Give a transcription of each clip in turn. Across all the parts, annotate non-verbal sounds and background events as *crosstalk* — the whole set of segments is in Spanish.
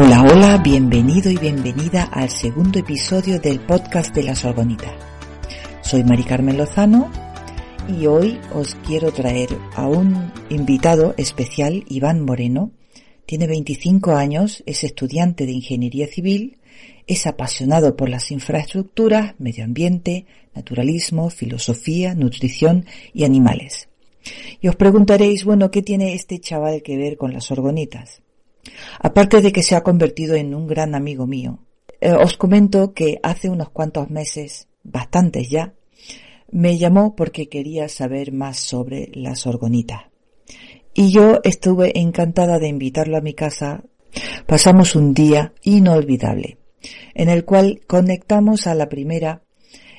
Hola, hola, bienvenido y bienvenida al segundo episodio del podcast de las Orgonitas. Soy Mari Carmen Lozano y hoy os quiero traer a un invitado especial, Iván Moreno. Tiene 25 años, es estudiante de Ingeniería Civil, es apasionado por las infraestructuras, medio ambiente, naturalismo, filosofía, nutrición y animales. Y os preguntaréis, bueno, ¿qué tiene este chaval que ver con las orgonitas? Aparte de que se ha convertido en un gran amigo mío, eh, os comento que hace unos cuantos meses, bastantes ya, me llamó porque quería saber más sobre las orgonitas. Y yo estuve encantada de invitarlo a mi casa. Pasamos un día inolvidable, en el cual conectamos a la primera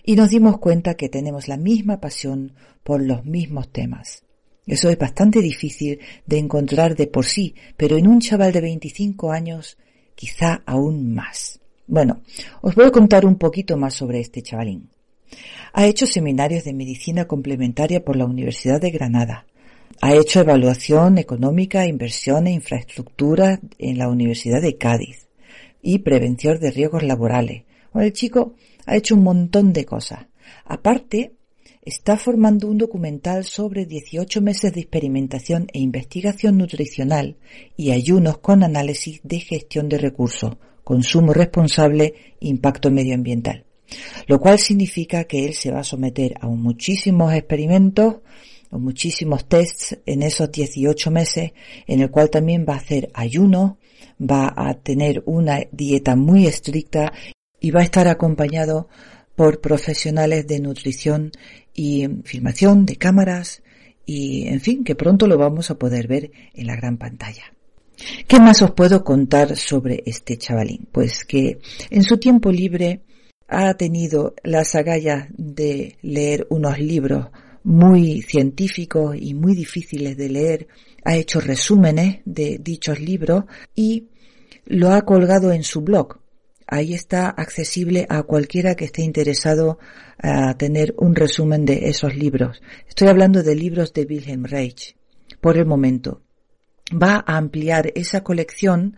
y nos dimos cuenta que tenemos la misma pasión por los mismos temas. Eso es bastante difícil de encontrar de por sí, pero en un chaval de 25 años quizá aún más. Bueno, os voy a contar un poquito más sobre este chavalín. Ha hecho seminarios de medicina complementaria por la Universidad de Granada. Ha hecho evaluación económica, inversión e infraestructura en la Universidad de Cádiz y prevención de riesgos laborales. el chico ha hecho un montón de cosas. Aparte, está formando un documental sobre 18 meses de experimentación e investigación nutricional y ayunos con análisis de gestión de recursos, consumo responsable, impacto medioambiental. Lo cual significa que él se va a someter a muchísimos experimentos o muchísimos tests en esos 18 meses, en el cual también va a hacer ayuno, va a tener una dieta muy estricta y va a estar acompañado por profesionales de nutrición y filmación de cámaras y, en fin, que pronto lo vamos a poder ver en la gran pantalla. ¿Qué más os puedo contar sobre este chavalín? Pues que en su tiempo libre ha tenido las agallas de leer unos libros muy científicos y muy difíciles de leer, ha hecho resúmenes de dichos libros y lo ha colgado en su blog. Ahí está accesible a cualquiera que esté interesado a tener un resumen de esos libros. Estoy hablando de libros de Wilhelm Reich. Por el momento. Va a ampliar esa colección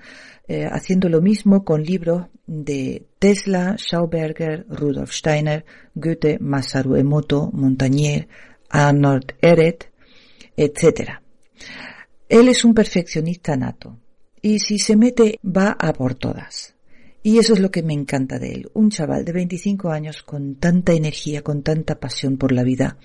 eh, haciendo lo mismo con libros de Tesla, Schauberger, Rudolf Steiner, Goethe, Masaru Emoto, Montagnier, Arnold Ehret, etc. Él es un perfeccionista nato y si se mete va a por todas. Y eso es lo que me encanta de él. Un chaval de 25 años con tanta energía, con tanta pasión por la vida.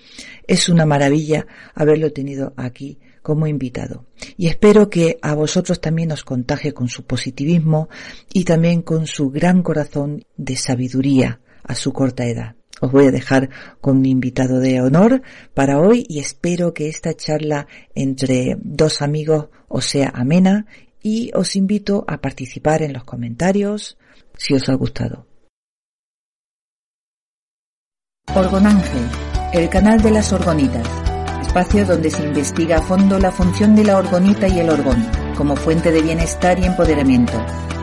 Es una maravilla haberlo tenido aquí como invitado. Y espero que a vosotros también os contagie con su positivismo y también con su gran corazón de sabiduría a su corta edad. Os voy a dejar con mi invitado de honor para hoy y espero que esta charla entre dos amigos os sea amena y os invito a participar en los comentarios, si os ha gustado. Orgonángel, el canal de las orgonitas, espacio donde se investiga a fondo la función de la orgonita y el orgón, como fuente de bienestar y empoderamiento.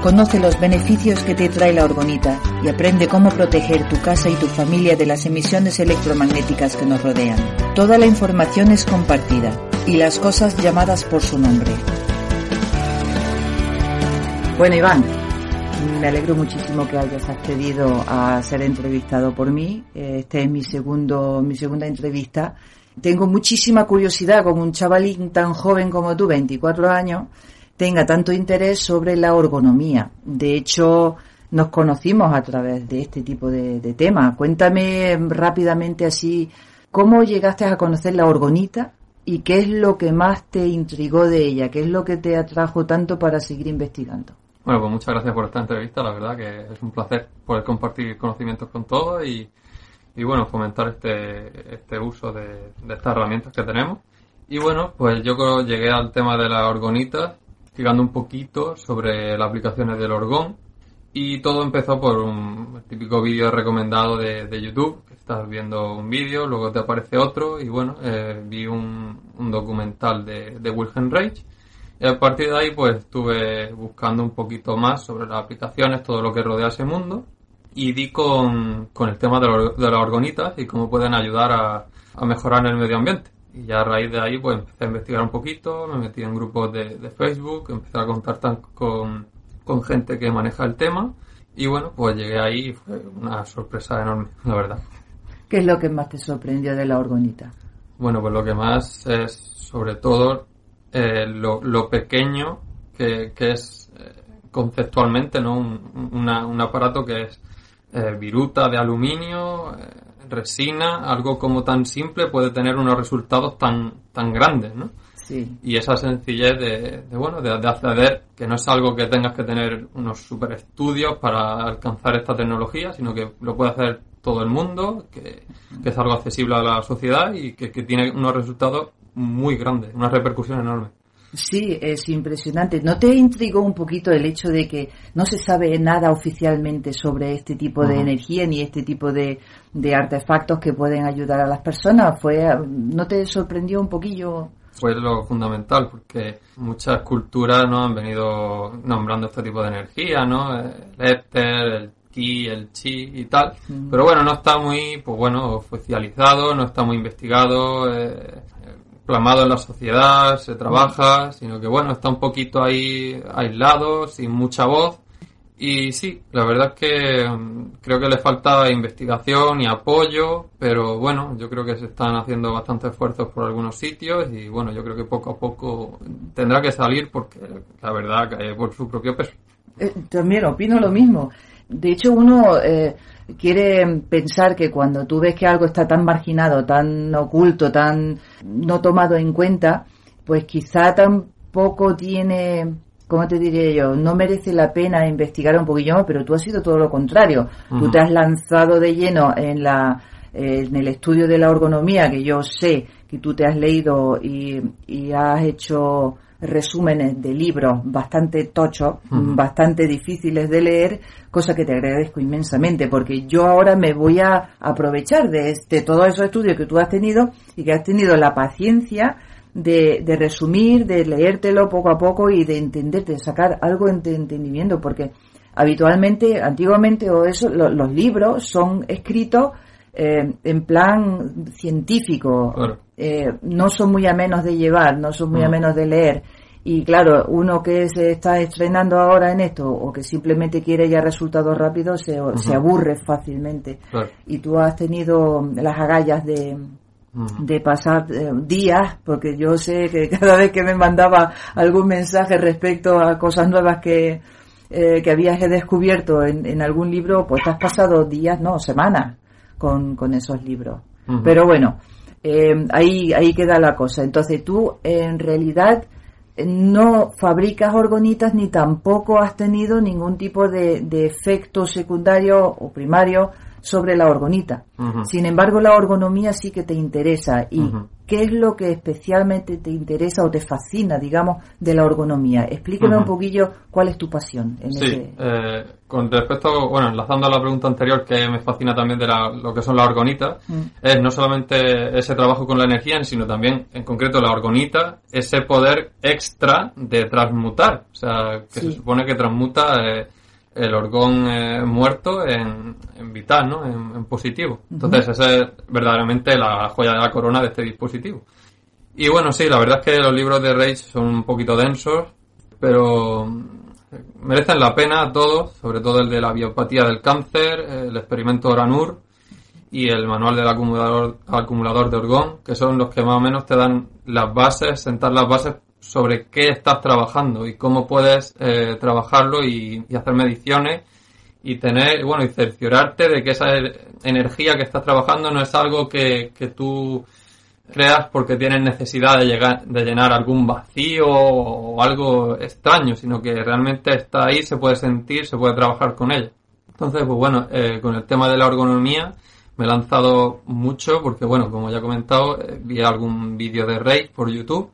Conoce los beneficios que te trae la orgonita y aprende cómo proteger tu casa y tu familia de las emisiones electromagnéticas que nos rodean. Toda la información es compartida y las cosas llamadas por su nombre. Bueno, Iván, me alegro muchísimo que hayas accedido a ser entrevistado por mí. Este es mi segundo, mi segunda entrevista. Tengo muchísima curiosidad con un chavalín tan joven como tú, 24 años, tenga tanto interés sobre la ergonomía. De hecho, nos conocimos a través de este tipo de, de temas. Cuéntame rápidamente así, ¿cómo llegaste a conocer la orgonita y qué es lo que más te intrigó de ella? ¿Qué es lo que te atrajo tanto para seguir investigando? Bueno, pues muchas gracias por esta entrevista, la verdad que es un placer poder compartir conocimientos con todos y, y bueno, fomentar este, este uso de, estas herramientas que tenemos. Y bueno, pues yo llegué al tema de la orgonita, explicando un poquito sobre las aplicaciones del orgón y todo empezó por un típico vídeo recomendado de, de, YouTube, estás viendo un vídeo, luego te aparece otro y bueno, eh, vi un, un, documental de, de Wilhelm Reich y a partir de ahí, pues estuve buscando un poquito más sobre las aplicaciones, todo lo que rodea ese mundo. Y di con, con el tema de, de, las orgonitas y cómo pueden ayudar a, a, mejorar el medio ambiente. Y ya a raíz de ahí, pues empecé a investigar un poquito, me metí en grupos de, de Facebook, empecé a contactar con, con gente que maneja el tema y bueno, pues llegué ahí y fue una sorpresa enorme, *laughs* la verdad. ¿Qué es lo que más te sorprendió de la orgonita? Bueno, pues lo que más es sobre todo eh, lo, pequeño que, es eh, conceptualmente, ¿no? Un, aparato que es eh, viruta de aluminio, resina, algo como tan simple puede tener unos resultados tan, tan grandes, ¿no? Y esa sencillez de, bueno, de, acceder, que no es algo que tengas que tener unos super estudios para alcanzar esta tecnología, sino que lo puede hacer todo el mundo, que, es algo accesible a la sociedad y que, tiene unos resultados muy grandes, una repercusión enorme. Sí, es impresionante. ¿No te intrigó un poquito el hecho de que no se sabe nada oficialmente sobre este tipo de energía ni este tipo de, de, artefactos que pueden ayudar a las personas? ¿Fue, ¿No te sorprendió un poquillo? fue lo fundamental, porque muchas culturas no han venido nombrando este tipo de energía, ¿no? El éter, el ki, el chi y tal. Pero bueno, no está muy, pues bueno, oficializado, no está muy investigado, eh, plamado en la sociedad, se trabaja, sino que bueno, está un poquito ahí aislado, sin mucha voz y sí, la verdad es que mm, creo que le falta investigación y apoyo, pero bueno, yo creo que se están haciendo bastantes esfuerzos por algunos sitios y bueno, yo creo que poco a poco tendrá que salir porque la verdad cae por su propio peso. Eh, también opino lo mismo. De hecho, uno eh, quiere pensar que cuando tú ves que algo está tan marginado, tan oculto, tan no tomado en cuenta, pues quizá tampoco tiene ¿cómo te diré yo? No merece la pena investigar un poquillo más, pero tú has sido todo lo contrario. Tú te has lanzado de lleno en la en el estudio de la ergonomía, que yo sé que tú te has leído y, has hecho resúmenes de libros bastante tochos, bastante difíciles de leer, cosa que te agradezco inmensamente, porque yo ahora me voy a aprovechar de, este, todos esos estudios que tú has tenido y que has tenido la paciencia de, de, resumir, de leértelo poco a poco y de entenderte, de sacar algo de entendimiento, porque habitualmente, antiguamente o eso, los libros son escritos eh, en plan científico, eh, no son muy amenos de llevar, no son muy a amenos de leer. Y claro, uno que se está estrenando ahora en esto o que simplemente quiere ya resultados rápidos se, se aburre fácilmente. Y tú has tenido las agallas de, de pasar eh, días, porque yo sé que *laughs* cada vez que me mandaba algún mensaje respecto a cosas nuevas que, eh, que habías descubierto en, en, algún libro, pues te has pasado días, no, semanas con, con esos libros. Pero bueno, eh, ahí, ahí queda la cosa. Entonces tú, en realidad, no fabricas orgonitas ni tampoco has tenido ningún tipo de, de efecto secundario o primario sobre la orgonita. Sin embargo, la orgonomía sí que te interesa. ¿Y qué es lo que especialmente te interesa o te fascina, digamos, de la orgonomía? Explíqueme un poquillo cuál es tu pasión. En sí, eh, con respecto, bueno, enlazando a la pregunta anterior que me fascina también de lo que son las orgonitas, es no solamente ese trabajo con la energía, sino también, en concreto, la orgonita, ese poder extra de transmutar. O sea, que se supone que transmuta... Eh, el orgón eh, muerto en, vital, ¿no? En, positivo. Entonces, esa es verdaderamente la joya de la corona de este dispositivo. Y bueno, sí, la verdad es que los libros de Rage son un poquito densos, pero merecen la pena todos, sobre todo el de la biopatía del cáncer, el experimento Oranur y el manual del acumulador, acumulador de orgón, que son los que más o menos te dan las bases, sentar las bases sobre qué estás trabajando y cómo puedes eh, trabajarlo y, hacer mediciones y tener, bueno, y cerciorarte de que esa energía que estás trabajando no es algo que, que tú creas porque tienes necesidad de, llegar, de llenar algún vacío o algo extraño, sino que realmente está ahí, se puede sentir, se puede trabajar con ella. Entonces, pues bueno, eh, con el tema de la ergonomía me he lanzado mucho porque, bueno, como ya he comentado, eh, vi algún vídeo de Rey por YouTube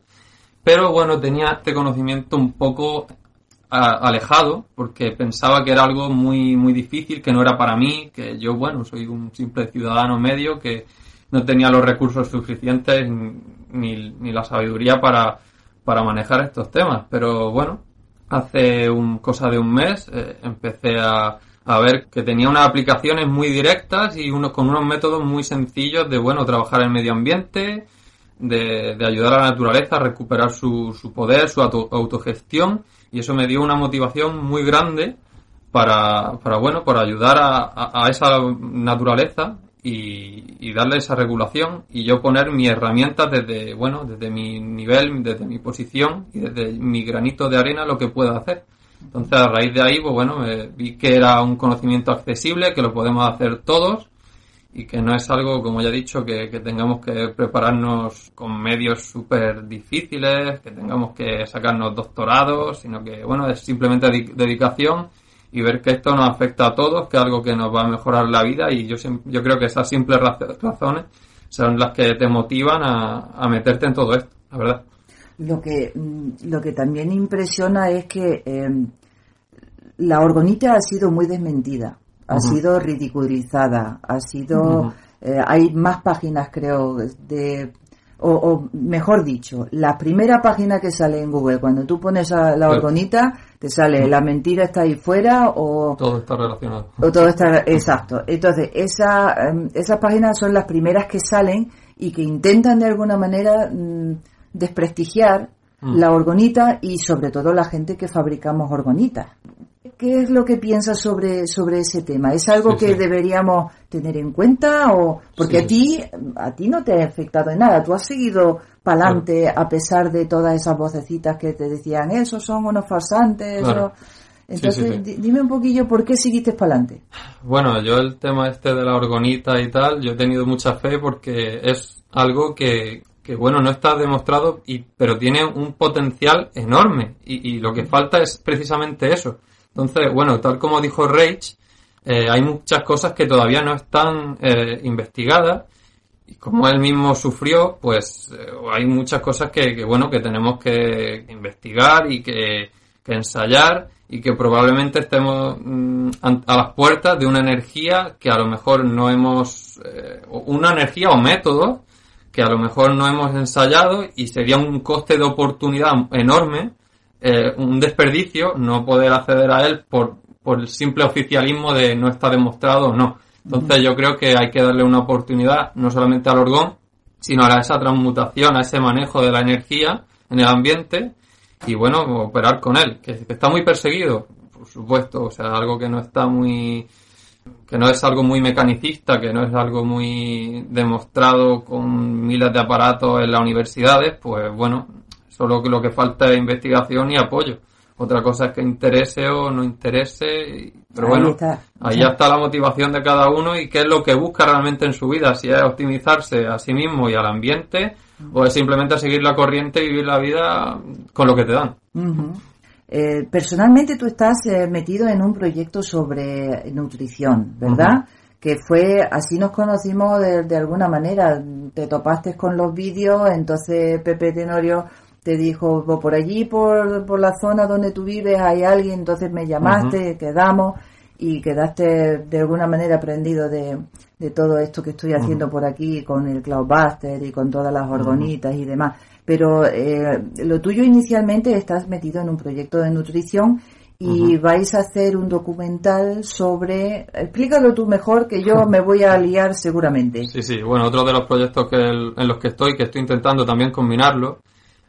pero bueno, tenía este conocimiento un poco alejado porque pensaba que era algo muy muy difícil, que no era para mí, que yo bueno, soy un simple ciudadano medio que no tenía los recursos suficientes ni, ni la sabiduría para, para manejar estos temas. Pero bueno, hace un, cosa de un mes eh, empecé a, a ver que tenía unas aplicaciones muy directas y unos con unos métodos muy sencillos de bueno trabajar el medio ambiente de, ayudar a la naturaleza a recuperar su, su poder, su autogestión, y eso me dio una motivación muy grande para, para bueno, para ayudar a, a, esa naturaleza y, y, darle esa regulación y yo poner mi herramienta desde, bueno, desde mi nivel, desde mi posición y desde mi granito de arena lo que pueda hacer. Entonces, a raíz de ahí, pues bueno, vi que era un conocimiento accesible, que lo podemos hacer todos y que no es algo, como ya he dicho, que, tengamos que prepararnos con medios súper difíciles, que tengamos que sacarnos doctorados, sino que, bueno, es simplemente dedicación y ver que esto nos afecta a todos, que es algo que nos va a mejorar la vida y yo, yo creo que esas simples razones son las que te motivan a, meterte en todo esto, la verdad. Lo que, lo que también impresiona es que em, la orgonita ha sido muy desmentida ha sido ridiculizada, ha sido... Eh, hay más páginas, creo, de... O, mejor dicho, la primera página que sale en Google, cuando tú pones a la orgonita, te sale la mentira está ahí fuera o... Todo está relacionado. O todo está... Exacto. Entonces, esa, em, esas páginas son las primeras que salen y que intentan de alguna manera mm, desprestigiar mm. la orgonita y sobre todo la gente que fabricamos orgonitas. ¿Qué es lo que piensas sobre, sobre ese tema? ¿Es algo que deberíamos tener en cuenta? o Porque a ti a ti no te ha afectado en nada. Tú has seguido para adelante a pesar de todas esas vocecitas que te decían, esos son unos farsantes. Entonces, dime un poquillo por qué seguiste para adelante. Bueno, yo el tema este de la orgonita y tal, yo he tenido mucha fe porque es algo que, que bueno, no está demostrado, y, pero tiene un potencial enorme. Y, y lo que falta es precisamente eso entonces, bueno, tal como dijo Rage, eh, hay muchas cosas que todavía no están eh, investigadas. Y como él mismo sufrió, pues eh, hay muchas cosas que, bueno, que tenemos que investigar y que, ensayar y que probablemente estemos mm, a las puertas de una energía que a lo mejor no hemos, una energía o método que a lo mejor no hemos ensayado y sería un coste de oportunidad enorme eh, un desperdicio no poder acceder a él por, por el simple oficialismo de no está demostrado o no. Entonces yo creo que hay que darle una oportunidad no solamente al orgón, sino a esa transmutación, a ese manejo de la energía en el ambiente y bueno, operar con él, que, está muy perseguido, por supuesto, o sea, algo que no está muy que no es algo muy mecanicista, que no es algo muy demostrado con miles de aparatos en las universidades, pues bueno, Solo que lo que falta es investigación y apoyo. Otra cosa es que interese o no interese, pero bueno, ahí ya está la motivación de cada uno y qué es lo que busca realmente en su vida, si es optimizarse a sí mismo y al ambiente o es simplemente seguir la corriente y vivir la vida con lo que te dan. Eh, personalmente tú estás eh, metido en un proyecto sobre nutrición, ¿verdad? Que fue, así nos conocimos de, de, alguna manera, te topaste con los vídeos, entonces Pepe Tenorio te dijo, por allí, por, por la zona donde tú vives, hay alguien, entonces me llamaste, quedamos y quedaste de alguna manera aprendido de, de todo esto que estoy haciendo por aquí con el Cloudbuster y con todas las orgonitas y demás. Pero eh, lo tuyo inicialmente estás metido en un proyecto de nutrición y vais a hacer un documental sobre... Explícalo tú mejor que yo me voy a liar seguramente. Sí, sí. Bueno, otro de los proyectos que en los que estoy, que estoy intentando también combinarlo,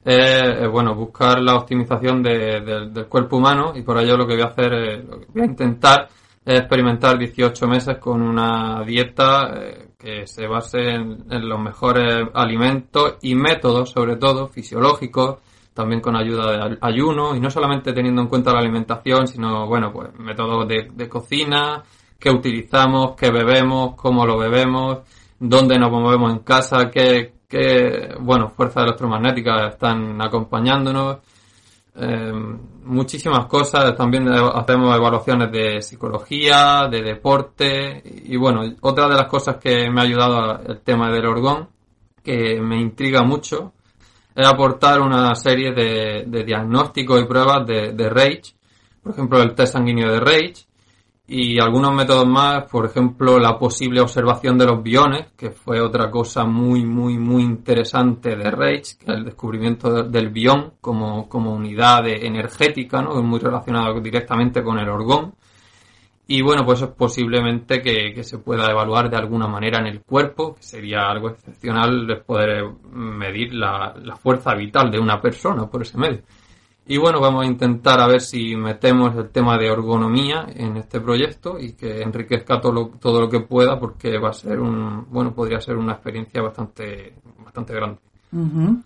es, bueno, buscar la optimización del cuerpo humano y por ello lo que voy a hacer, es, voy a intentar es experimentar 18 meses con una dieta eh, que se base en, los mejores alimentos y métodos, sobre todo fisiológicos, también con ayuda de ayuno y no solamente teniendo en cuenta la alimentación, sino, bueno, pues métodos de, de cocina, qué utilizamos, qué bebemos, cómo lo bebemos, dónde nos movemos en casa, qué, que, bueno, fuerzas electromagnéticas están acompañándonos. Eh, muchísimas cosas, también hacemos evaluaciones de psicología, de deporte. Y bueno, otra de las cosas que me ha ayudado el tema del orgón, que me intriga mucho, es aportar una serie de, diagnósticos y pruebas de, de RAGE, por ejemplo el test sanguíneo de RAGE, y algunos métodos más, por ejemplo, la posible observación de los biones, que fue otra cosa muy, muy, muy interesante de Reich, que es el descubrimiento del bión como, como unidad energética, ¿no? muy relacionado directamente con el orgón. Y bueno, pues es posiblemente que, se pueda evaluar de alguna manera en el cuerpo, que sería algo excepcional de poder medir la fuerza vital de una persona por ese medio. Y bueno, vamos a intentar a ver si metemos el tema de ergonomía en este proyecto y que enriquezca todo lo, todo lo que pueda porque va a ser un, bueno, podría ser una experiencia bastante, bastante grande.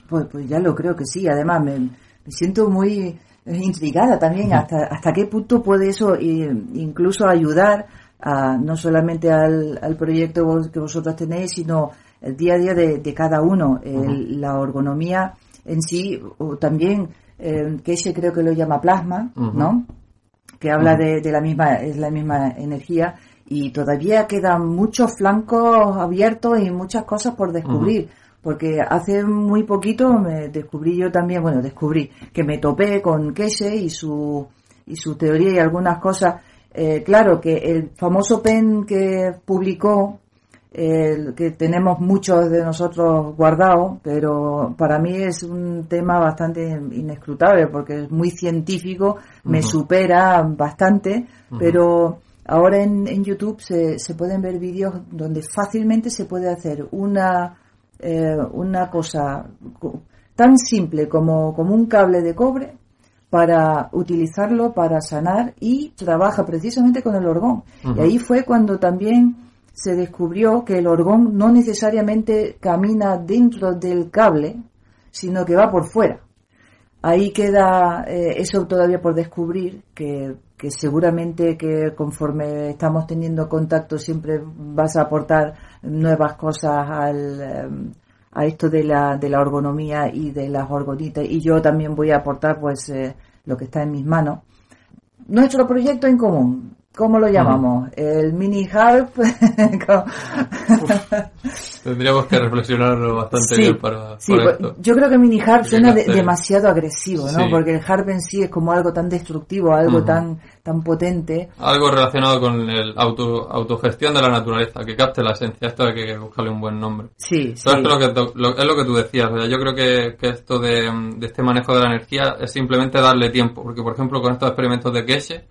pues, pues ya lo creo que sí. Además, me, siento muy intrigada también hasta, hasta qué punto puede eso incluso ayudar a, no solamente al, al proyecto que vosotros tenéis, sino el día a día de, cada uno. La ergonomía en sí, o también eh, que ese creo que lo llama plasma, ¿no? Que habla de, la misma, es la misma energía y todavía quedan muchos flancos abiertos y muchas cosas por descubrir. Porque hace muy poquito me descubrí yo también, bueno, descubrí que me topé con Keshe y su, y su teoría y algunas cosas. Eh, claro que el famoso pen que publicó que tenemos muchos de nosotros guardados, pero para mí es un tema bastante inescrutable porque es muy científico, me supera bastante, pero ahora en, en YouTube se, se, pueden ver vídeos donde fácilmente se puede hacer una, eh, una cosa tan simple como, como un cable de cobre para utilizarlo para sanar y trabaja precisamente con el orgón. Y ahí fue cuando también se descubrió que el orgón no necesariamente camina dentro del cable, sino que va por fuera. Ahí queda eh, eso todavía por descubrir, que, seguramente que conforme estamos teniendo contacto siempre vas a aportar nuevas cosas al, eh, a esto de la, de la ergonomía y de las orgonitas y yo también voy a aportar pues eh, lo que está en mis manos. Nuestro proyecto en común, ¿Cómo lo llamamos? El mini harp. *laughs* Tendríamos que reflexionarlo bastante bien para, sí, pues, esto. Yo creo que mini harp suena demasiado agresivo, ¿no? Porque el harp en sí es como algo tan destructivo, algo tan tan potente. Algo relacionado con el auto, autogestión de la naturaleza, que capte la esencia. Esto hay que buscarle un buen nombre. Sí, sí. es lo que, es lo que tú decías. yo creo que, que esto de, de, este manejo de la energía es simplemente darle tiempo. Porque, por ejemplo, con estos experimentos de Keshe,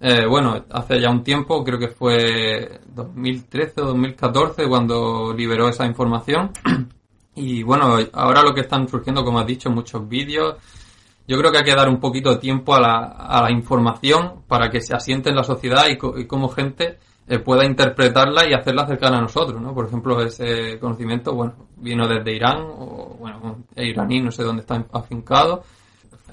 eh, bueno, hace ya un tiempo, creo que fue 2013 o 2014, cuando liberó esa información. *clears throat* Y bueno, ahora lo que están surgiendo, como has dicho, muchos vídeos yo creo que hay que dar un poquito de tiempo a la, a la información para que se asiente en la sociedad y, como gente eh, pueda interpretarla y hacerla cercana a nosotros, ¿no? Por ejemplo, ese conocimiento, bueno, vino desde Irán, o bueno, iraní, no sé dónde está afincado,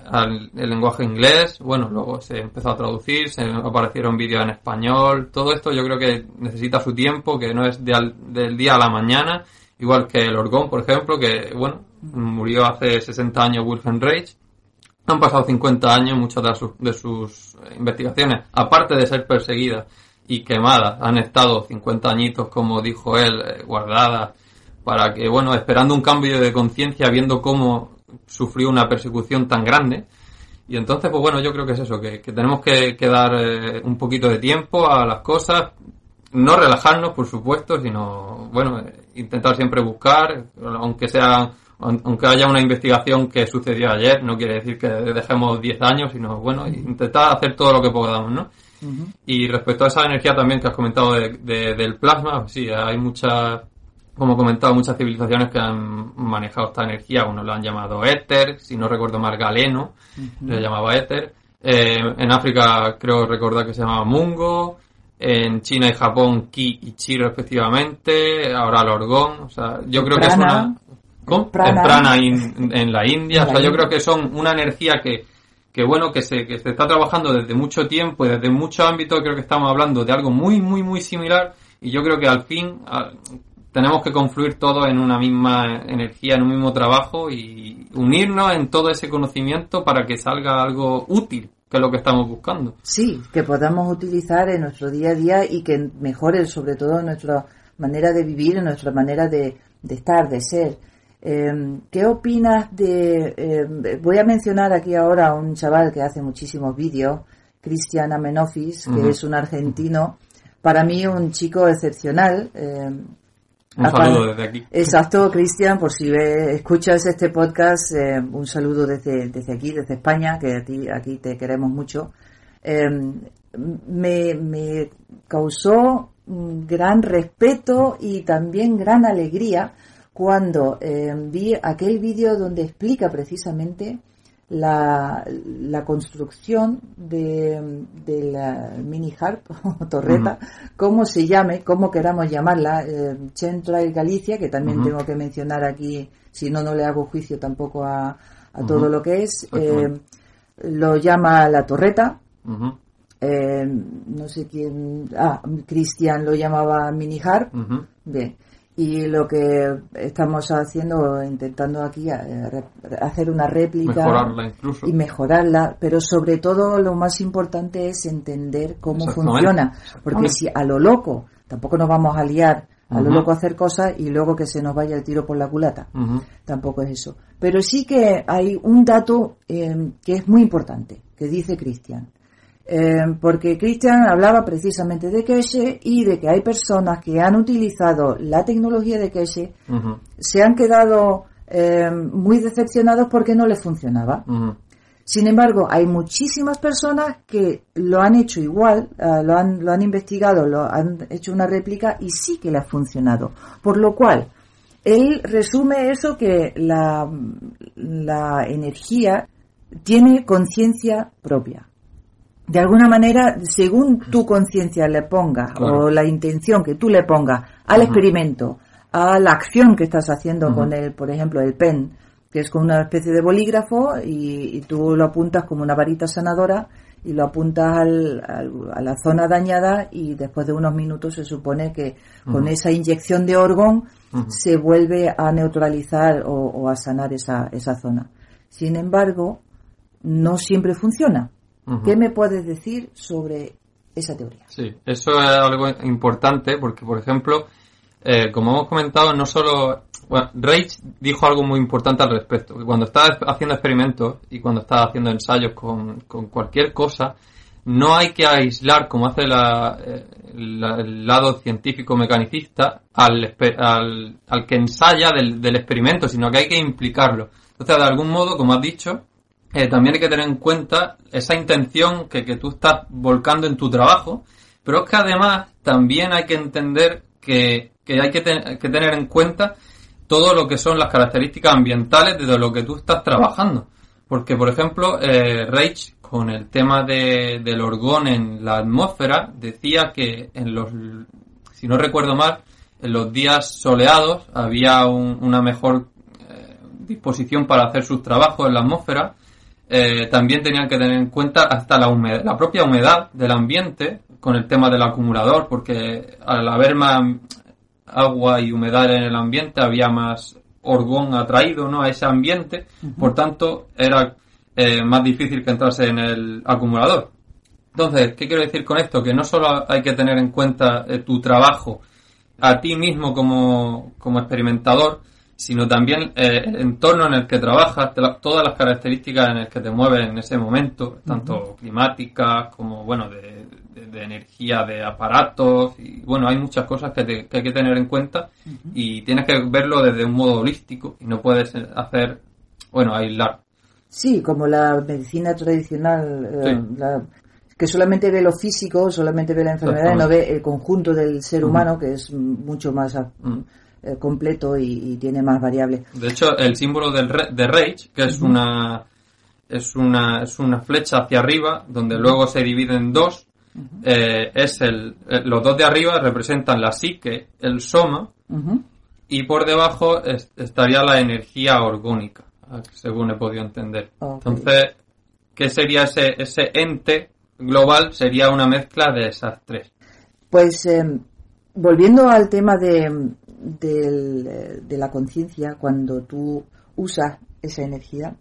al, el lenguaje inglés, bueno, luego se empezó a traducir, se aparecieron vídeos en español, todo esto yo creo que necesita su tiempo, que no es del día a la mañana, igual que el orgón, por ejemplo, que, bueno, murió hace 60 años Wilhelm Reich, han pasado 50 años, muchas de sus, de sus investigaciones, aparte de ser perseguidas y quemadas, han estado 50 añitos, como dijo él, eh, guardadas para que, bueno, esperando un cambio de conciencia, viendo cómo sufrió una persecución tan grande. Y entonces, pues bueno, yo creo que es eso, que, tenemos que, dar eh, un poquito de tiempo a las cosas, no relajarnos, por supuesto, sino, bueno, eh, intentar siempre buscar, aunque sea aunque haya una investigación que sucedió ayer, no quiere decir que dejemos 10 años, sino bueno, intentar hacer todo lo que podamos, ¿no? Y respecto a esa energía también que has comentado del plasma, sí, hay muchas, como he comentado, muchas civilizaciones que han manejado esta energía, uno lo han llamado éter, si no recuerdo mal, galeno, le llamaba éter. Eh, en África creo recordar que se llamaba mungo, en China y Japón ki y chi respectivamente, ahora el orgón, o sea, yo creo que es una con Prana, en la India. o sea, yo creo que son una energía que, que bueno, que se, que se está trabajando desde mucho tiempo y desde mucho ámbito. Creo que estamos hablando de algo muy, muy, muy similar. Y yo creo que al fin tenemos que confluir todo en una misma energía, en un mismo trabajo y unirnos en todo ese conocimiento para que salga algo útil que es lo que estamos buscando. Sí, que podamos utilizar en nuestro día a día y que mejore sobre todo nuestra manera de vivir, nuestra manera de, de estar, de ser. Em, ¿Qué opinas de... Em, voy a mencionar aquí ahora a un chaval que hace muchísimos vídeos, Cristian Amenofis, que es un argentino. Para mí un chico excepcional. Em, un saludo desde aquí. Exacto, Cristian, por si escuchas este podcast, un saludo desde, desde aquí, desde España, que a ti, aquí te queremos mucho. em, me, me causó gran respeto y también gran alegría cuando em, vi aquel vídeo donde explica precisamente la, la construcción de, de, la mini harp *laughs* o torreta, como se llame, como queramos llamarla, eh, Central Galicia, que también tengo que mencionar aquí, si no, no le hago juicio tampoco a, a todo lo que es, eh, lo llama la torreta. Eh, no sé quién, ah, Cristian lo llamaba mini harp. Bien y lo que estamos haciendo, intentando aquí eh, hacer una réplica y mejorarla, pero sobre todo lo más importante es entender cómo funciona, porque si a lo loco, tampoco nos vamos a liar a lo loco a hacer cosas y luego que se nos vaya el tiro por la culata, tampoco es eso. Pero sí que hay un dato eh, que es muy importante, que dice Cristian. Eh, porque Christian hablaba precisamente de cache y de que hay personas que han utilizado la tecnología de cache, se han quedado eh, muy decepcionados porque no les funcionaba. Sin embargo, hay muchísimas personas que lo han hecho igual, eh, lo, han, lo han investigado, lo han hecho una réplica y sí que le ha funcionado. Por lo cual, él resume eso que la, la energía tiene conciencia propia de alguna manera, según tu conciencia le pongas o la intención que tú le pongas al experimento, a la acción que estás haciendo con el, por ejemplo, el pen, que es con una especie de bolígrafo y, tú lo apuntas como una varita sanadora y lo apuntas al, a la zona dañada y después de unos minutos se supone que con esa inyección de orgón se vuelve a neutralizar o, o a sanar esa, esa zona. Sin embargo, no siempre funciona. ¿Qué me puedes decir sobre esa teoría? Sí, eso es algo importante porque, por ejemplo, eh, como hemos comentado, no solo... Bueno, Reich dijo algo muy importante al respecto, que cuando estás haciendo experimentos y cuando estás haciendo ensayos con, cualquier cosa, no hay que aislar, como hace eh, el lado científico mecanicista, al, al, al que ensaya del, del, experimento, sino que hay que implicarlo. Entonces, de algún modo, como has dicho, eh, también hay que tener en cuenta esa intención que, que tú estás volcando en tu trabajo, pero es que además también hay que entender que, que hay que, que, tener en cuenta todo lo que son las características ambientales de lo que tú estás trabajando. Porque, por ejemplo, eh, Reich, con el tema de, del orgón en la atmósfera, decía que en los, si no recuerdo mal, en los días soleados había una mejor eh, disposición para hacer sus trabajos en la atmósfera eh, también tenían que tener en cuenta hasta la, humedad, la propia humedad del ambiente con el tema del acumulador, porque al haber más agua y humedad en el ambiente había más orgón atraído ¿no? a ese ambiente, por tanto era eh, más difícil que entrase en el acumulador. Entonces, ¿qué quiero decir con esto? Que no solo hay que tener en cuenta eh, tu trabajo a ti mismo como, como experimentador, sino también eh, el entorno en el que trabajas, todas las características en el que te mueves en ese momento, tanto climáticas como, bueno, de, energía de aparatos, y bueno, hay muchas cosas que, hay que tener en cuenta y tienes que verlo desde un modo holístico y no puedes hacer, bueno, aislar. Sí, como la medicina tradicional, eh, que solamente ve lo físico, solamente ve la enfermedad y no ve el conjunto del ser humano, que es mucho más... Eh, completo y, tiene más variables. De hecho, el símbolo del de Rage, que es una es una es una flecha hacia arriba donde luego se divide en dos, eh, es el eh, los dos de arriba representan la psique, el soma y por debajo estaría la energía orgónica, según he podido entender. Entonces, ¿qué sería ese ese ente global? Sería una mezcla de esas tres. Pues volviendo al tema de, de la conciencia, cuando tú usas esa energía,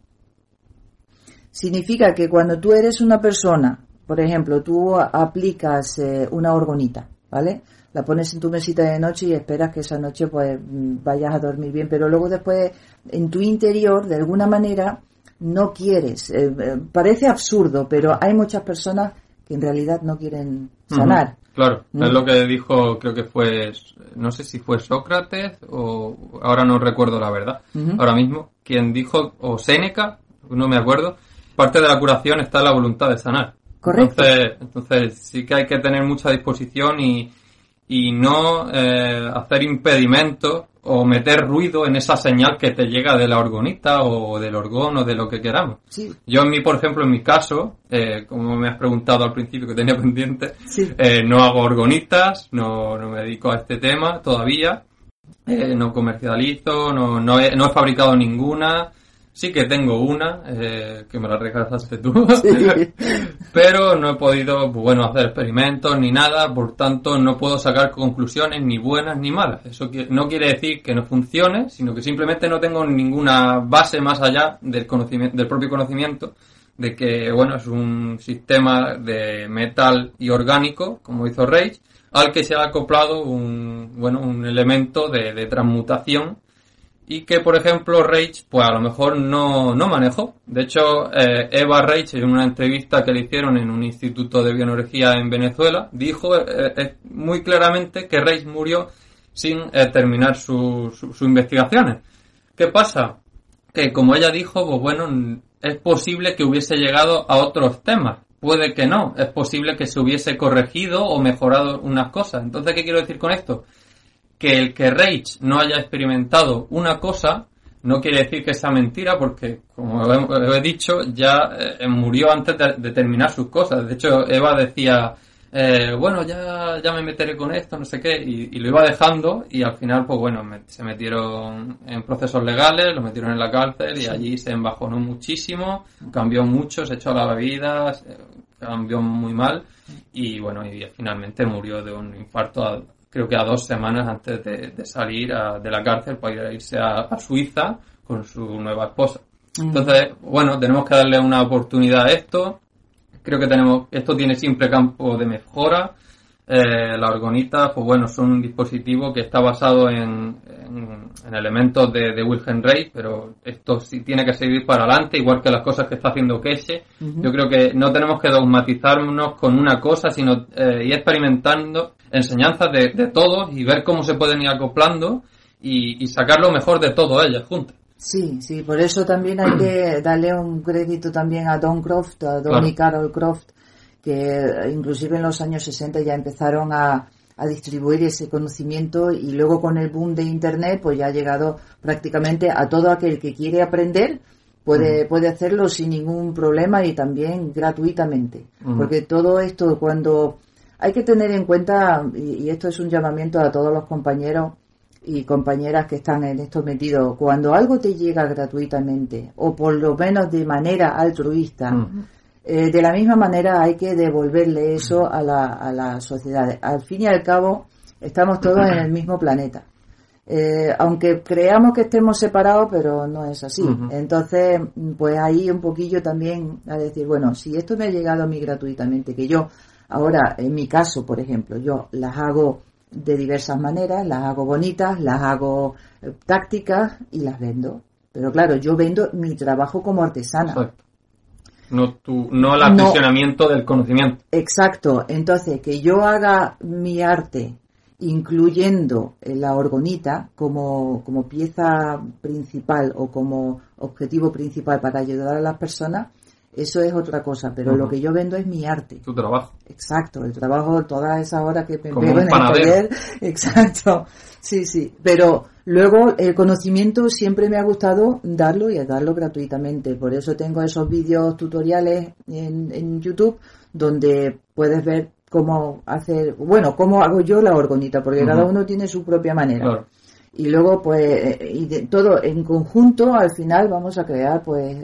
significa que cuando tú eres una persona, por ejemplo, tú aplicas eh, una orgonita, ¿vale? La pones en tu mesita de noche y esperas que esa noche pues vayas a dormir bien, pero luego después en tu interior, de alguna manera, no quieres. Eh, eh, parece absurdo, pero hay muchas personas que en realidad no quieren sanar. Claro, es lo que dijo, creo que fue, no sé si fue Sócrates o ahora no recuerdo la verdad, ahora mismo, quien dijo, o Séneca, no me acuerdo, parte de la curación está en la voluntad de sanar. Correcto. Entonces, entonces sí que hay que tener mucha disposición y, y no eh, hacer impedimentos o meter ruido en esa señal que te llega de la orgonita o del orgón o de lo que queramos. Sí. Yo en mi, por ejemplo, en mi caso, eh, como me has preguntado al principio que tenía *laughs* pendiente, Sí. eh, no hago orgonitas, no, no me dedico a este tema todavía, eh, no comercializo, no, no, he, no he fabricado ninguna, sí que tengo una, eh, que me la regalaste tú, *laughs* *laughs* pero no he podido, bueno, hacer experimentos ni nada, por tanto no puedo sacar conclusiones ni buenas ni malas. Eso no quiere decir que no funcione, sino que simplemente no tengo ninguna base más allá del conocimiento, del propio conocimiento de que, bueno, es un sistema de metal y orgánico, como hizo Rage, al que se ha acoplado un, bueno, un elemento de, de transmutación y que, por ejemplo, Rage, pues a lo mejor no, no manejó. De hecho, eh, Eva Rage, en una entrevista que le hicieron en un instituto de bioenergía en Venezuela, dijo eh, eh, muy claramente que Rage murió sin terminar sus su, sus investigaciones. ¿Qué pasa? Que como ella dijo, pues bueno, es posible que hubiese llegado a otros temas. Puede que no. Es posible que se hubiese corregido o mejorado unas cosas. Entonces, ¿qué quiero decir con esto? Que el que Rage no haya experimentado una cosa no quiere decir que sea mentira porque, como he, he dicho, ya eh, murió antes de, de terminar sus cosas. De hecho, Eva decía, eh, bueno, ya, ya me meteré con esto, no sé qué, y, y lo iba dejando y al final, pues bueno, me- se metieron en procesos legales, lo metieron en la cárcel y allí se embajonó muchísimo, cambió mucho, se echó a la bebida, cambió muy mal y bueno, y finalmente murió de un infarto a- creo que a dos semanas antes de, de salir a- de la cárcel para irse a, a Suiza con su nueva esposa. Entonces, bueno, tenemos que darle una oportunidad a esto. Creo que tenemos, esto tiene siempre campo de mejora. Eh, la orgonita, pues bueno, son un dispositivo que está basado en, en- en elementos de, de Wilhelm Reich, pero esto sí tiene que seguir para adelante, igual que las cosas que está haciendo Keshe. Yo creo que no tenemos que dogmatizarnos con una cosa, sino eh, ir experimentando enseñanzas de, de todos y ver cómo se pueden ir acoplando y, y sacar lo mejor de todo ellas juntas. Sí, sí, por eso también hay que darle un crédito también a Don Croft, a Don y Carol Croft, que eh, inclusive en los años 60 ya empezaron a, a distribuir ese conocimiento y luego con el boom de Internet pues ya ha llegado prácticamente a todo aquel que quiere aprender puede, puede hacerlo sin ningún problema y también gratuitamente. Porque todo esto cuando hay que tener en cuenta, y, y esto es un llamamiento a todos los compañeros y compañeras que están en esto metidos, cuando algo te llega gratuitamente o por lo menos de manera altruista. Eh, de la misma manera hay que devolverle eso a la, a la sociedad. Al fin y al cabo, estamos todos en el mismo planeta. Eh, aunque creamos que estemos separados, pero no es así. Entonces, pues ahí un poquillo también a decir, bueno, si esto me ha llegado a mí gratuitamente, que yo ahora, en mi caso, por ejemplo, yo las hago de diversas maneras, las hago bonitas, las hago eh, tácticas y las vendo. Pero claro, yo vendo mi trabajo como artesana. Exacto. No, tu, no el No. aprisionamiento del conocimiento. Exacto. Entonces, que yo haga mi arte incluyendo eh, la orgonita como, como pieza principal o como objetivo principal para ayudar a las personas, eso es otra cosa. Pero lo que yo vendo es mi arte. Tu trabajo. Exacto, el trabajo, todas esas horas que me un en el taller. *laughs* Exacto, sí, sí. Pero luego el conocimiento siempre me ha gustado darlo y darlo gratuitamente. Por eso tengo esos vídeos tutoriales en, en YouTube donde puedes ver cómo hacer, bueno, cómo hago yo la orgonita, porque cada uno tiene su propia manera. Claro. Y luego, pues, eh, y de- todo en conjunto, al final vamos a crear, pues,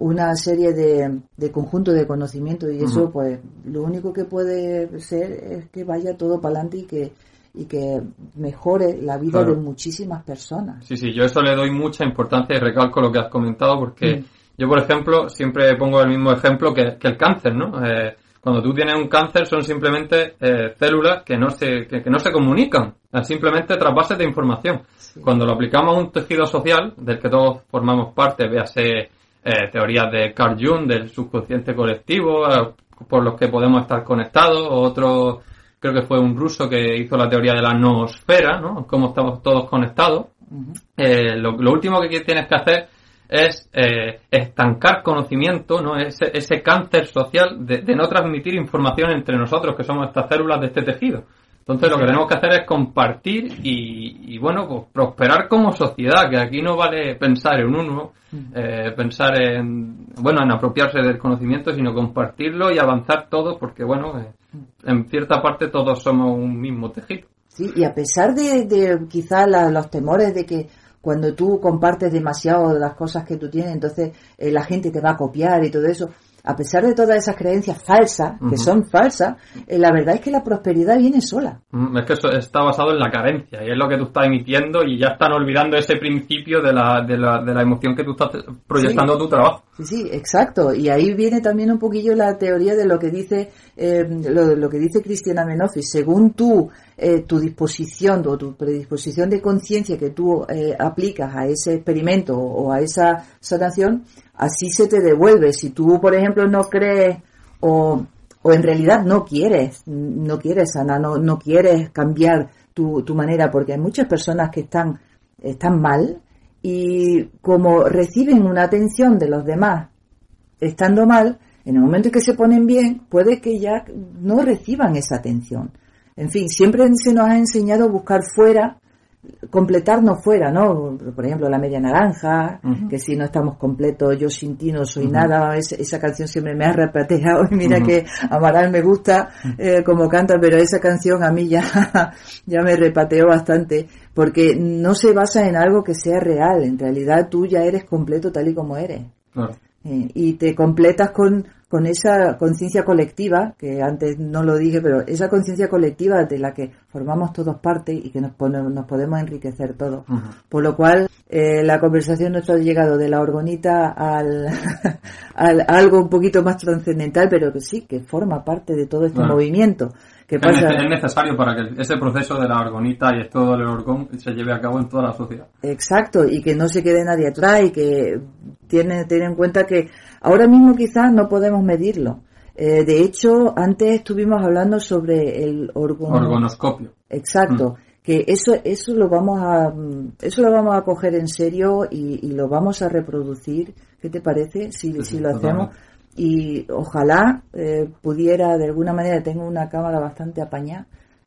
una serie de, de conjunto de conocimiento y eso, pues, lo único que puede ser es que vaya todo para adelante y que, y que mejore la vida Claro. de muchísimas personas. Sí, sí, yo eso le doy mucha importancia y recalco lo que has comentado porque Mm. yo, por ejemplo, siempre pongo el mismo ejemplo que, que el cáncer, ¿no? Eh, cuando tú tienes un cáncer son simplemente eh, células que no se que, que no se comunican, simplemente trasvases de información. Cuando lo aplicamos a un tejido social del que todos formamos parte, véase eh, teorías de Carl Jung, del subconsciente colectivo, eh, por los que podemos estar conectados, otro, creo que fue un ruso que hizo la teoría de la noosfera, ¿no? Cómo estamos todos conectados. Eh, lo, lo último que tienes que hacer es eh, estancar conocimiento, ¿no? Ese, ese cáncer social de, no transmitir información entre nosotros, que somos estas células de este tejido. Entonces lo que tenemos que hacer es compartir y, bueno, pues prosperar como sociedad, que aquí no vale pensar en uno, eh, pensar en, bueno, en apropiarse del conocimiento, sino compartirlo y avanzar todo, porque bueno, eh, en cierta parte todos somos un mismo tejido. Sí, y a pesar de, de quizá los temores de que cuando tú compartes demasiado de las cosas que tú tienes, entonces eh, la gente te va a copiar y todo eso, a pesar de todas esas creencias falsas, que son falsas, eh, la verdad es que la prosperidad viene sola. Mm, es que eso está basado en la carencia y es lo que tú estás emitiendo y ya están olvidando ese principio de la, de la, de la emoción que tú estás proyectando a tu trabajo. Sí, sí, exacto. Y ahí viene también un poquillo la teoría de lo que dice, eh, lo, que dice Cristiana Menofis. Según tú, eh, tu disposición o tu predisposición de conciencia que tú aplicas a ese experimento o a esa sanación, así se te devuelve. Si tú, por ejemplo, no crees o, o en realidad no quieres, no quieres sanar, no, no quieres cambiar tu, tu manera, porque hay muchas personas que están, están mal y como reciben una atención de los demás estando mal, en el momento en que se ponen bien, puede que ya no reciban esa atención. En fin, siempre se nos ha enseñado a buscar fuera completarnos fuera, ¿no? Por ejemplo, la media naranja, que si no estamos completos, yo sin ti no soy nada, esa canción siempre me ha repateado y mira que Amaral me gusta eh, como canta, pero esa canción a mí ya, *laughs* ya me repateó bastante, porque no se basa en algo que sea real, en realidad tú ya eres completo tal y como eres. Eh, y te completas con, con esa conciencia colectiva, que antes no lo dije, pero esa conciencia colectiva de la que formamos todos parte y que nos, nos podemos enriquecer todos. Por lo cual, eh, la conversación nuestra ha llegado de la orgonita al, *laughs* al algo un poquito más trascendental, pero que sí, que forma parte de todo este movimiento. Pasa... Es necesario para que ese proceso de la orgonita y todo el orgón se lleve a cabo en toda la sociedad. Exacto, y que no se quede nadie atrás y que tiene, tiene en cuenta que Ahora mismo quizás no podemos medirlo. Eh, de hecho, antes estuvimos hablando sobre el orgonoscopio. Exacto. Mm. Que eso, eso lo vamos a, eso lo vamos a coger en serio y, lo vamos a reproducir. ¿Qué te parece? Si, si lo hacemos. Y ojalá eh, pudiera, de alguna manera, tengo una cámara bastante apañada,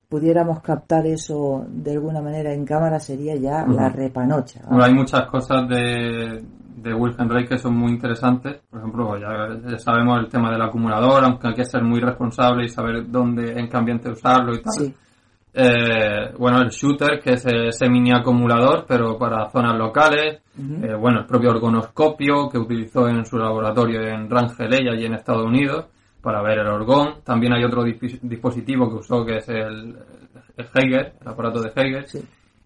pudiéramos captar eso de alguna manera en cámara sería ya la repanocha. Bueno, hay muchas cosas de, de Wilhelm Reich que son muy interesantes. Por ejemplo, ya, sabemos el tema del acumulador, aunque hay que ser muy responsable y saber dónde, en qué ambiente usarlo y tal. Eh, bueno, el shooter, que es ese mini acumulador, pero para zonas locales. Eh, bueno, el propio orgonoscopio que utilizó en su laboratorio en Rangel y en Estados Unidos para ver el orgón. También hay otro dispositivo que usó que es el, el Heiger, el aparato de Heiger. Sí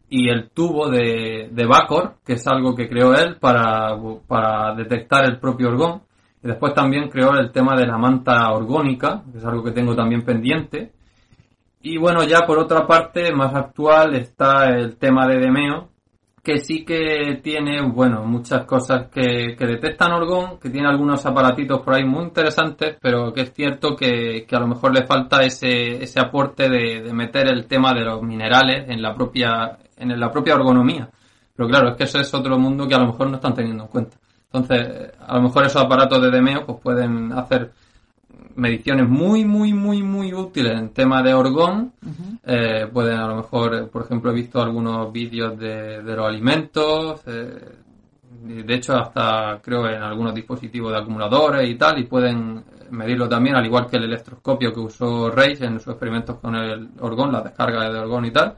y el tubo de, de Bacor, que es algo que creó él para, para detectar el propio orgón. Y después también creó el tema de la manta orgónica, que es algo que tengo también pendiente. Y bueno, ya por otra parte, más actual, está el tema de Demeo, que sí que tiene, bueno, muchas cosas que, que detectan orgón, que tiene algunos aparatitos por ahí muy interesantes, pero que es cierto que, que a lo mejor le falta ese, ese aporte de, de meter el tema de los minerales en la propia, en la propia ergonomía. Pero claro, es que eso es otro mundo que a lo mejor no están teniendo en cuenta. Entonces, a lo mejor esos aparatos de Demeo pues pueden hacer mediciones muy, muy, muy, muy útiles en tema de orgón. Eh, pueden a lo mejor, por ejemplo, he visto algunos vídeos de, de los alimentos. Eh, de hecho, hasta creo en algunos dispositivos de acumuladores y tal, y pueden medirlo también, al igual que el electroscopio que usó Reis en sus experimentos con el orgón, la descarga de orgón y tal.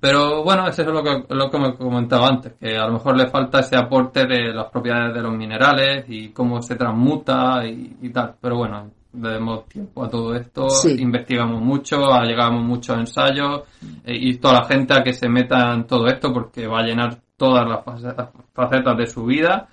Pero bueno, eso es lo que, lo que me comentaba antes, que a lo mejor le falta ese aporte de las propiedades de los minerales y cómo se transmuta y, tal. Pero bueno, le demos tiempo a todo esto, investigamos mucho, llegamos muchos ensayos eh, y toda la gente a que se meta en todo esto porque va a llenar todas las facetas de su vida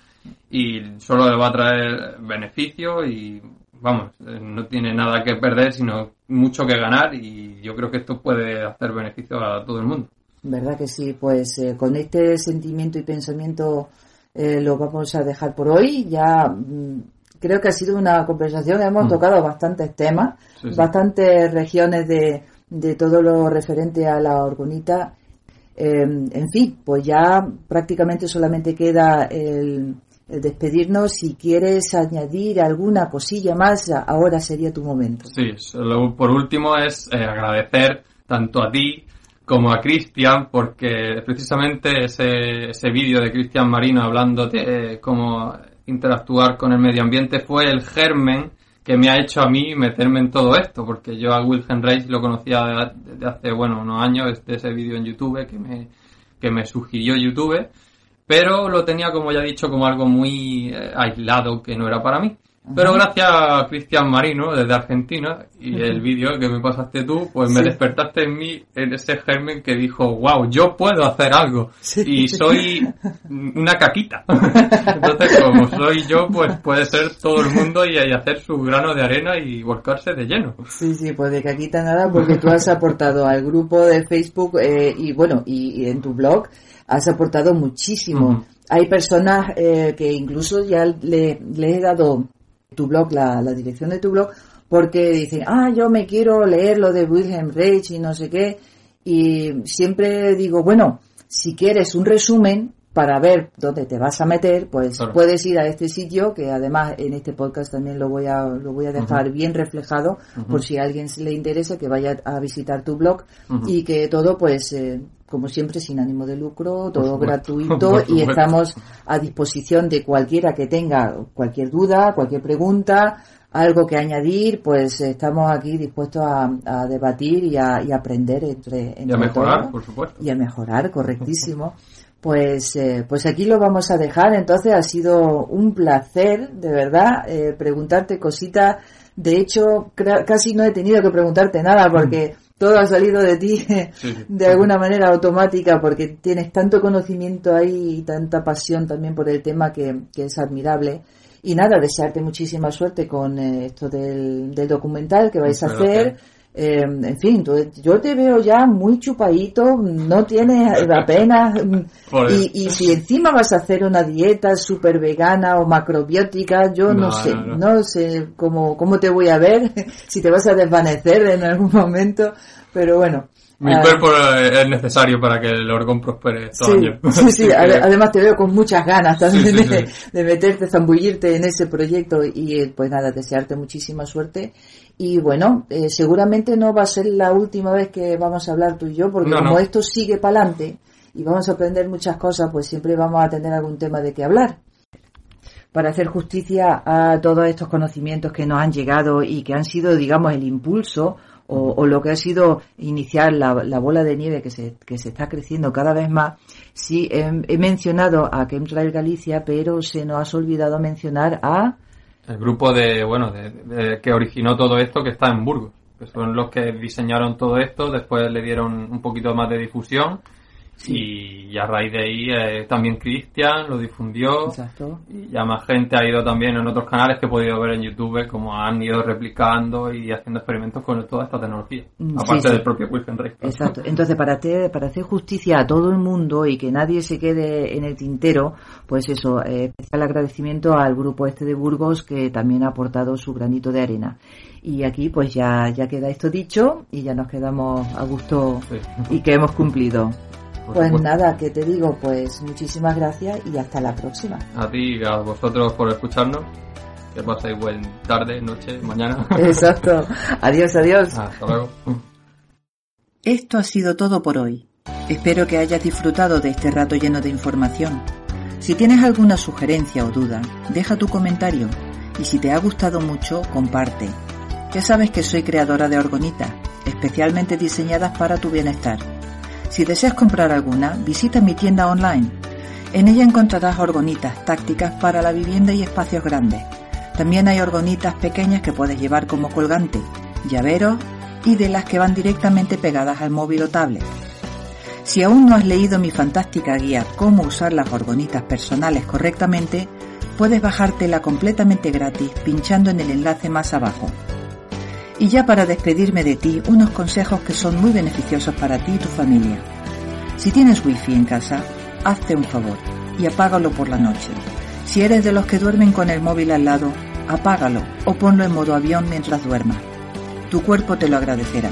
y solo le va a traer beneficio y vamos, eh, no tiene nada que perder sino mucho que ganar y yo creo que esto puede hacer beneficio a todo el mundo. ¿Verdad que sí? Pues eh, con este sentimiento y pensamiento eh, lo vamos a dejar por hoy. Ya mm, creo que ha sido una conversación, hemos mm. tocado bastantes temas, bastantes regiones de, de todo lo referente a la orgonita. Em, en fin, pues ya prácticamente solamente queda el, despedirnos, si quieres añadir alguna cosilla más, ahora sería tu momento. Sí, por último es eh, agradecer tanto a ti como a Cristian, porque precisamente ese, ese vídeo de Cristian Marino hablando de cómo interactuar con el medio ambiente fue el germen que me ha hecho a mí meterme en todo esto, porque yo a Wilhelm Reich lo conocía desde hace, bueno, unos años, de ese vídeo en YouTube que me, que me sugirió YouTube, pero lo tenía, como ya he dicho, como algo muy eh, aislado que no era para mí. Pero gracias a Cristian Marino desde Argentina y el vídeo que me pasaste tú, pues me despertaste en mí en ese germen que dijo, wow, yo puedo hacer algo y soy una caquita. *laughs* Entonces, como soy yo, pues puede ser todo el mundo y, hacer su grano de arena y volcarse de lleno. Sí, sí, pues de caquita nada porque tú has aportado al grupo de Facebook eh, y bueno, y, en tu blog has aportado muchísimo. Hay personas eh, que incluso ya le, le he dado tu blog, la, dirección de tu blog, porque dicen, ah, yo me quiero leer lo de Wilhelm Reich y no sé qué. Y siempre digo, bueno, si quieres un resumen para ver dónde te vas a meter, pues puedes ir a este sitio, que además en este podcast también lo voy a, lo voy a dejar bien reflejado, por si a alguien le interesa que vaya a visitar tu blog y que todo, pues, eh, como siempre, sin ánimo de lucro, todo gratuito *laughs* y estamos a disposición de cualquiera que tenga cualquier duda, cualquier pregunta, algo que añadir, pues estamos aquí dispuestos a, debatir y a, aprender entre, entre y a mejorar, por supuesto. Y a mejorar, correctísimo. *laughs* Pues, eh, pues aquí lo vamos a dejar. Entonces ha sido un placer, de verdad, eh, preguntarte cositas. De hecho, casi no he tenido que preguntarte nada porque todo ha salido de ti *laughs* de alguna manera automática porque tienes tanto conocimiento ahí y tanta pasión también por el tema que, es admirable. Y nada, desearte muchísima suerte con eh, esto del, documental que vais a hacer. Eh, en fin, yo te veo ya muy chupadito, no tienes apenas. *laughs* y, y, si encima vas a hacer una dieta súper vegana o macrobiótica, yo no, sé, no, sé cómo, cómo te voy a ver, *laughs* si te vas a desvanecer en algún momento, pero bueno. Mi ah, cuerpo es necesario para que el orgón prospere estos *laughs* sí, Sí, sí, además te veo con muchas ganas también de, de, meterte, zambullirte en ese proyecto y pues nada, desearte muchísima suerte. Y bueno, eh, seguramente no va a ser la última vez que vamos a hablar tú y yo, porque como esto sigue para adelante y vamos a aprender muchas cosas, pues siempre vamos a tener algún tema de qué hablar. Para hacer justicia a todos estos conocimientos que nos han llegado y que han sido, digamos, el impulso o, lo que ha sido iniciar la, bola de nieve que se, que se está creciendo cada vez más, sí he, mencionado a Chemtrail Galicia, pero se nos ha olvidado mencionar a el grupo de, bueno, de, que originó todo esto que está en Burgos, que son los que diseñaron todo esto, después le dieron un poquito más de difusión y, a raíz de ahí eh, también Cristian lo difundió. Exacto. Y ya más gente ha ido también en otros canales que he podido ver en YouTube como han ido replicando y haciendo experimentos con toda esta tecnología. Mm, aparte del propio Reich. Exacto. Entonces, para, para hacer justicia a todo el mundo y que nadie se quede en el tintero, pues eso, eh, especial agradecimiento al grupo este de Burgos que también ha aportado su granito de arena. Y aquí pues ya, ya queda esto dicho y ya nos quedamos a gusto y que hemos cumplido pues nada, que te digo, pues muchísimas gracias y hasta la próxima. A ti y a vosotros por escucharnos. Que paséis buen tarde, noche, mañana. *laughs* Exacto. Adiós, adiós. Hasta luego. Esto ha sido todo por hoy. Espero que hayas disfrutado de este rato lleno de información. Si tienes alguna sugerencia o duda, deja tu comentario y si te ha gustado mucho, comparte. Ya sabes que soy creadora de orgonitas, especialmente diseñadas para tu bienestar si deseas comprar alguna, visita mi tienda online. En ella encontrarás orgonitas tácticas para la vivienda y espacios grandes. También hay orgonitas pequeñas que puedes llevar como colgante, llaveros y de las que van directamente pegadas al móvil o tablet. Si aún no has leído mi fantástica guía Cómo usar las orgonitas personales correctamente, puedes bajártela completamente gratis pinchando en el enlace más abajo. Y ya para despedirme de ti, unos consejos que son muy beneficiosos para ti y tu familia. Si tienes wifi en casa, hazte un favor y apágalo por la noche. Si eres de los que duermen con el móvil al lado, apágalo o ponlo en modo avión mientras duermas. Tu cuerpo te lo agradecerá.